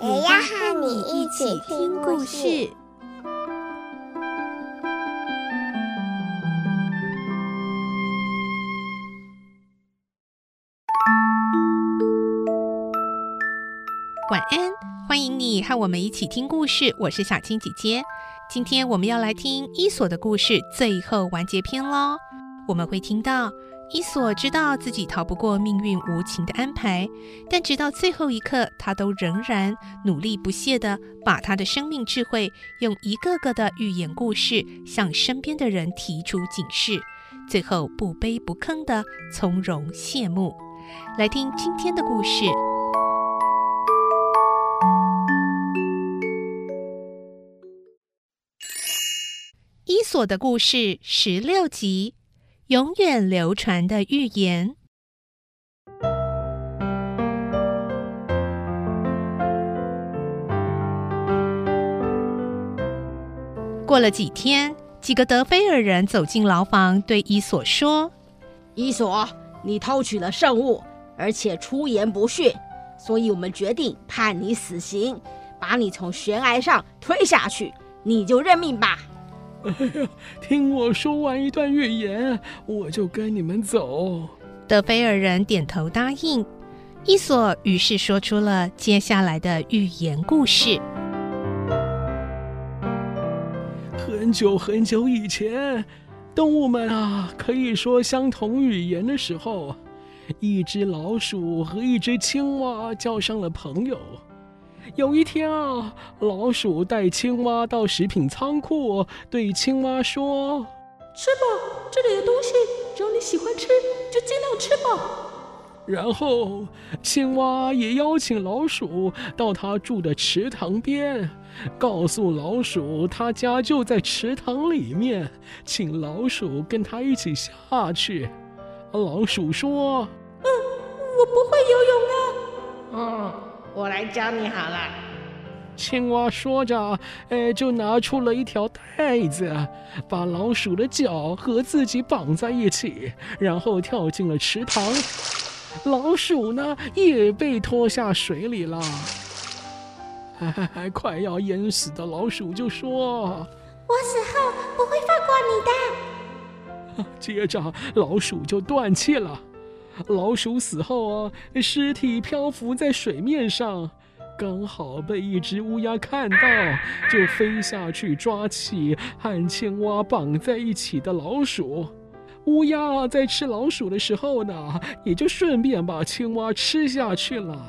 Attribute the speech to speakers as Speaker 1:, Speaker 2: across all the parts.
Speaker 1: 也要和你一起听故事。
Speaker 2: 晚安，欢迎你和我们一起听故事。我是小青姐姐。今天我们要来听伊索的故事最后完结篇喽。我们会听到伊索知道自己逃不过命运无情的安排，但直到最后一刻，他都仍然努力不懈地把他的生命智慧用一个个的寓言故事向身边的人提出警示，最后不卑不亢地从容谢幕。来听今天的故事。伊索的故事十六集，永远流传的预言。过了几天，几个德菲尔人走进牢房，对伊索说：“
Speaker 3: 伊索，你偷取了圣物，而且出言不逊，所以我们决定判你死刑，把你从悬崖上推下去，你就认命吧。”
Speaker 4: 哎呀，听我说完一段寓言，我就跟你们走。
Speaker 2: 德菲尔人点头答应。伊索于是说出了接下来的寓言故事。
Speaker 4: 很久很久以前，动物们啊可以说相同语言的时候，一只老鼠和一只青蛙交上了朋友。有一天啊，老鼠带青蛙到食品仓库，对青蛙说：“
Speaker 5: 吃吧，这里的东西只要你喜欢吃，就尽量吃吧。”
Speaker 4: 然后，青蛙也邀请老鼠到他住的池塘边，告诉老鼠他家就在池塘里面，请老鼠跟他一起下去。老鼠说：“
Speaker 5: 嗯，我不会游泳啊。”
Speaker 3: 嗯。我来教你好了。
Speaker 4: 青蛙说着，哎，就拿出了一条带子，把老鼠的脚和自己绑在一起，然后跳进了池塘。老鼠呢，也被拖下水里了。还还快要淹死的老鼠就说：“
Speaker 1: 我死后不会放过你的。”
Speaker 4: 接着，老鼠就断气了。老鼠死后啊，尸体漂浮在水面上，刚好被一只乌鸦看到，就飞下去抓起和青蛙绑在一起的老鼠。乌鸦在吃老鼠的时候呢，也就顺便把青蛙吃下去了。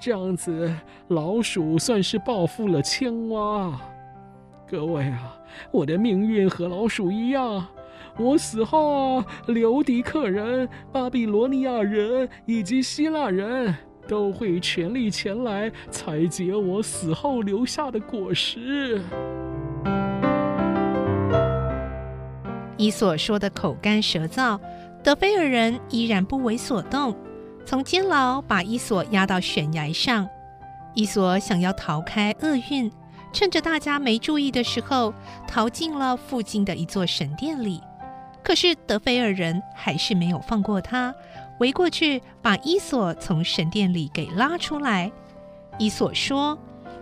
Speaker 4: 这样子，老鼠算是报复了青蛙。各位啊，我的命运和老鼠一样。我死后，留迪克人、巴比罗尼亚人以及希腊人都会全力前来采集我死后留下的果实。
Speaker 2: 伊索说的口干舌燥，德菲尔人依然不为所动，从监牢把伊索押到悬崖上。伊索想要逃开厄运，趁着大家没注意的时候，逃进了附近的一座神殿里。可是德菲尔人还是没有放过他，围过去把伊索从神殿里给拉出来。伊索说：“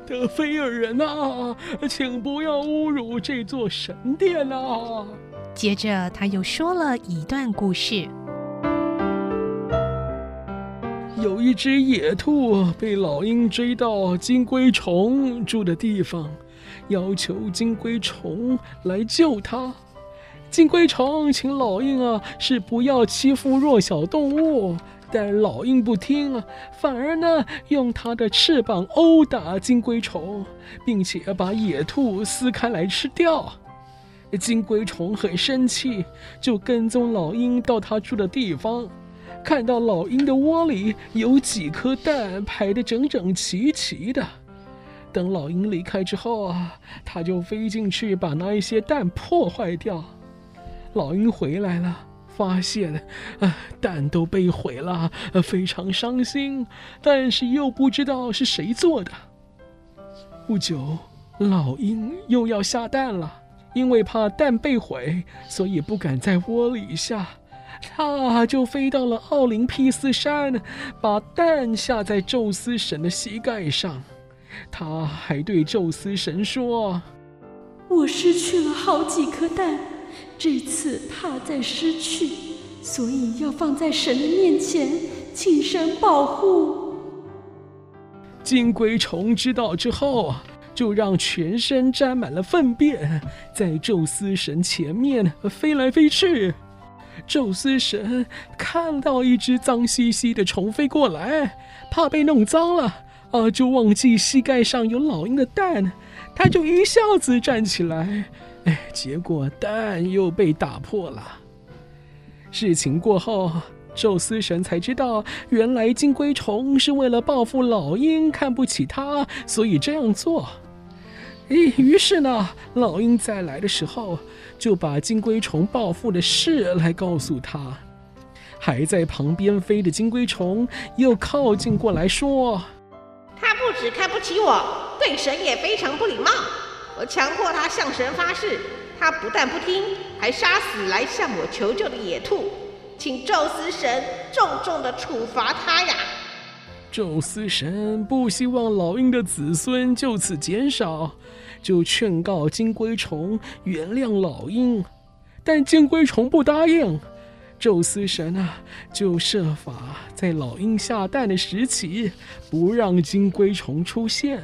Speaker 4: 德菲尔人啊，请不要侮辱这座神殿啊！”
Speaker 2: 接着他又说了一段故事：
Speaker 4: 有一只野兔被老鹰追到金龟虫住的地方，要求金龟虫来救它。金龟虫请老鹰啊，是不要欺负弱小动物，但老鹰不听啊，反而呢用它的翅膀殴打金龟虫，并且把野兔撕开来吃掉。金龟虫很生气，就跟踪老鹰到它住的地方，看到老鹰的窝里有几颗蛋排得整整齐齐的。等老鹰离开之后啊，他就飞进去把那一些蛋破坏掉。老鹰回来了，发现啊蛋都被毁了，非常伤心，但是又不知道是谁做的。不久，老鹰又要下蛋了，因为怕蛋被毁，所以不敢在窝里下。他就飞到了奥林匹斯山，把蛋下在宙斯神的膝盖上。他还对宙斯神说：“
Speaker 5: 我失去了好几颗蛋，这次怕再失去，所以要放在神的面前，请神保护。”
Speaker 4: 金龟虫知道之后，就让全身沾满了粪便，在宙斯神前面飞来飞去。宙斯神看到一只脏兮兮的虫飞过来，怕被弄脏了，啊，就忘记膝盖上有老鹰的蛋，他就一下子站起来，哎，结果蛋又被打破了。事情过后，宙斯神才知道，原来金龟虫是为了报复老鹰看不起他，所以这样做。于是呢，老鹰再来的时候，就把金龟虫报复的事来告诉他。还在旁边飞的金龟虫又靠近过来说：“
Speaker 6: 他不止看不起我，对神也非常不礼貌。我强迫他向神发誓，他不但不听，还杀死来向我求救的野兔。请宙斯神重重的处罚他呀！”
Speaker 4: 宙斯神不希望老鹰的子孙就此减少。就劝告金龟虫原谅老鹰，但金龟虫不答应。宙斯神啊，就设法在老鹰下蛋的时期不让金龟虫出现。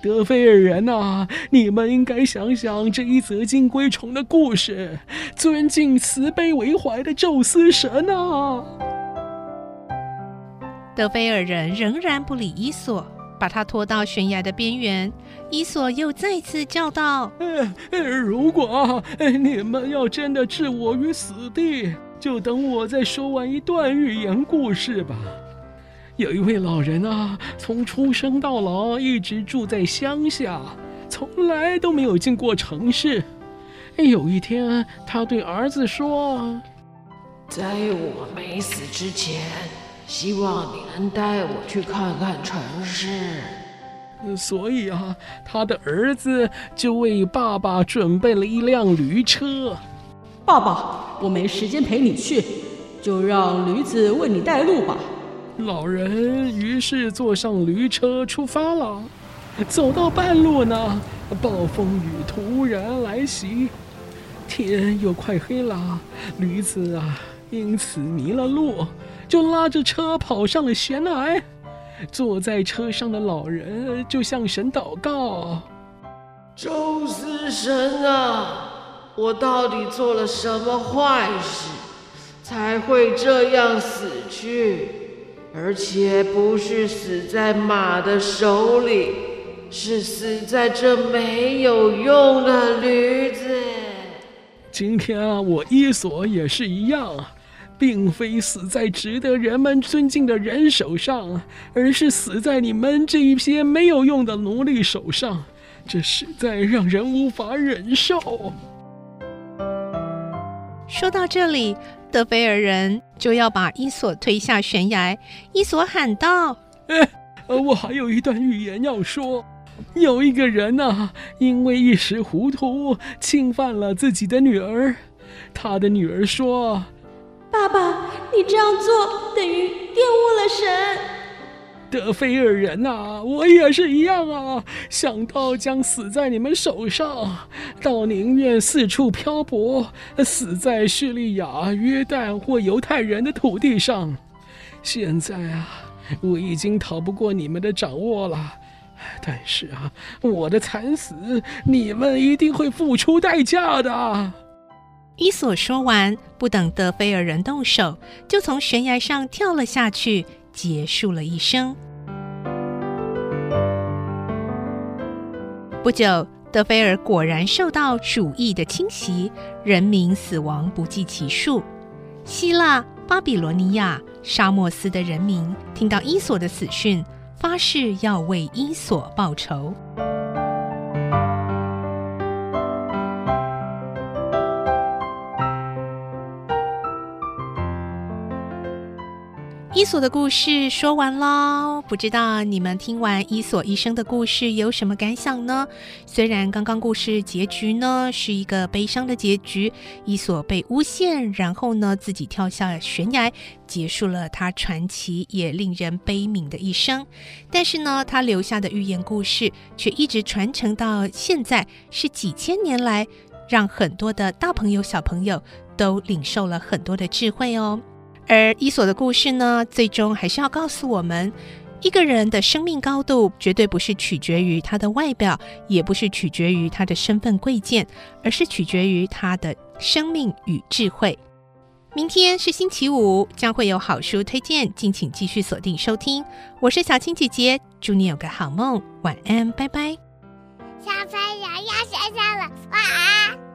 Speaker 4: 德菲尔人呐、啊，你们应该想想这一则金龟虫的故事，尊敬慈悲为怀的宙斯神啊！
Speaker 2: 德菲尔人仍然不理伊索。把他拖到悬崖的边缘，伊索又再次叫道：“
Speaker 4: 如果你们要真的置我于死地，就等我再说完一段寓言故事吧。有一位老人啊，从出生到老一直住在乡下，从来都没有进过城市。有一天，他对儿子说：‘
Speaker 7: 在我没死之前。’”希望你能带我去看看城市。
Speaker 4: 所以啊，他的儿子就为爸爸准备了一辆驴车。
Speaker 5: 爸爸，我没时间陪你去，就让驴子为你带路吧。
Speaker 4: 老人于是坐上驴车出发了。走到半路呢，暴风雨突然来袭，天又快黑了，驴子啊因此迷了路。就拉着车跑上了悬崖，坐在车上的老人就向神祷告：“
Speaker 7: 宙斯神啊，我到底做了什么坏事，才会这样死去？而且不是死在马的手里，是死在这没有用的驴子。
Speaker 4: 今天啊，我伊索也是一样。”并非死在值得人们尊敬的人手上，而是死在你们这一些没有用的奴隶手上，这实在让人无法忍受。
Speaker 2: 说到这里，德菲尔人就要把伊索推下悬崖。伊索喊道：“
Speaker 4: 哎，我还有一段寓言要说。有一个人呐、啊，因为一时糊涂，侵犯了自己的女儿。他的女儿说。”
Speaker 5: 爸爸，你这样做等于玷污了神。
Speaker 4: 德菲尔人呐、我也是一样啊！想到将死在你们手上，倒宁愿四处漂泊，死在叙利亚、约旦或犹太人的土地上。现在啊，我已经逃不过你们的掌握了。但是啊，我的惨死，你们一定会付出代价的。
Speaker 2: 伊索说完，不等德菲尔人动手，就从悬崖上跳了下去，结束了一生。不久，德菲尔果然受到鼠疫的侵袭，人民死亡不计其数。希腊、巴比罗尼亚、沙漠斯的人民听到伊索的死讯，发誓要为伊索报仇。伊索的故事说完喽，不知道你们听完伊索一生的故事有什么感想呢？虽然刚刚故事结局呢是一个悲伤的结局，伊索被诬陷，然后呢自己跳下悬崖，结束了他传奇也令人悲悯的一生。但是呢，他留下的寓言故事却一直传承到现在，是几千年来让很多的大朋友小朋友都领受了很多的智慧哦。而伊索的故事呢，最终还是要告诉我们，一个人的生命高度绝对不是取决于他的外表，也不是取决于他的身份贵贱，而是取决于他的生命与智慧。明天是星期五，将会有好书推荐，敬请继续锁定收听。我是小青姐姐，祝你有个好梦，晚安，拜拜。
Speaker 1: 小朋友要睡觉了，晚安。